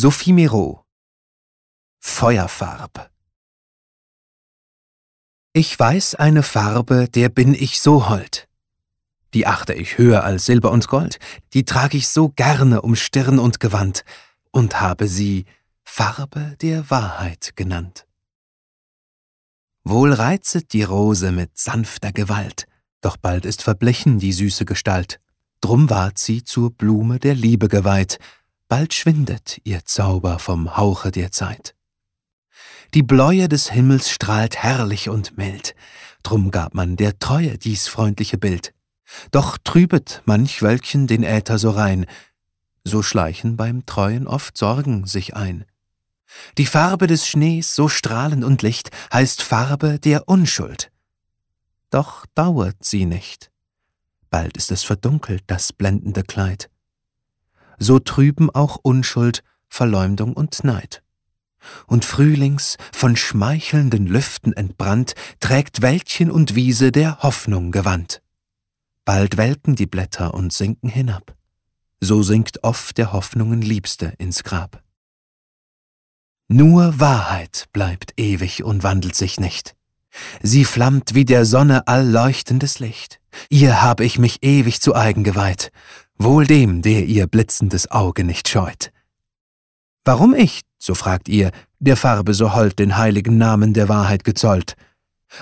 Sophie Miro Feuerfarb Ich weiß eine Farbe, der bin ich so hold. Die achte ich höher als Silber und Gold, die trag ich so gerne um Stirn und Gewand und habe sie Farbe der Wahrheit genannt. Wohl reizet die Rose mit sanfter Gewalt, doch bald ist verblichen die süße Gestalt, drum ward sie zur Blume der Liebe geweiht, bald schwindet ihr Zauber vom Hauche der Zeit. Die Bläue des Himmels strahlt herrlich und mild, drum gab man der Treue dies freundliche Bild. Doch trübet manch Wölkchen den Äther so rein, so schleichen beim Treuen oft Sorgen sich ein. Die Farbe des Schnees, so strahlend und licht, heißt Farbe der Unschuld. Doch dauert sie nicht. Bald ist es verdunkelt, das blendende Kleid so trüben auch Unschuld, Verleumdung und Neid. Und frühlings, von schmeichelnden Lüften entbrannt, trägt Wäldchen und Wiese der Hoffnung Gewand. Bald welken die Blätter und sinken hinab. So sinkt oft der Hoffnungen Liebste ins Grab. Nur Wahrheit bleibt ewig und wandelt sich nicht. Sie flammt wie der Sonne allleuchtendes Licht. Ihr hab ich mich ewig zu eigen geweiht. Wohl dem, der ihr blitzendes Auge nicht scheut. Warum ich, so fragt ihr, der Farbe so hold den heiligen Namen der Wahrheit gezollt?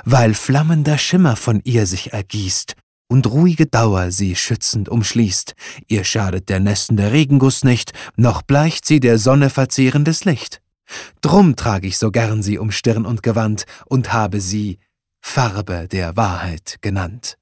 Weil flammender Schimmer von ihr sich ergießt und ruhige Dauer sie schützend umschließt. Ihr schadet der nässende Regenguss nicht, noch bleicht sie der Sonne verzehrendes Licht. Drum trag ich so gern sie um Stirn und Gewand und habe sie Farbe der Wahrheit genannt.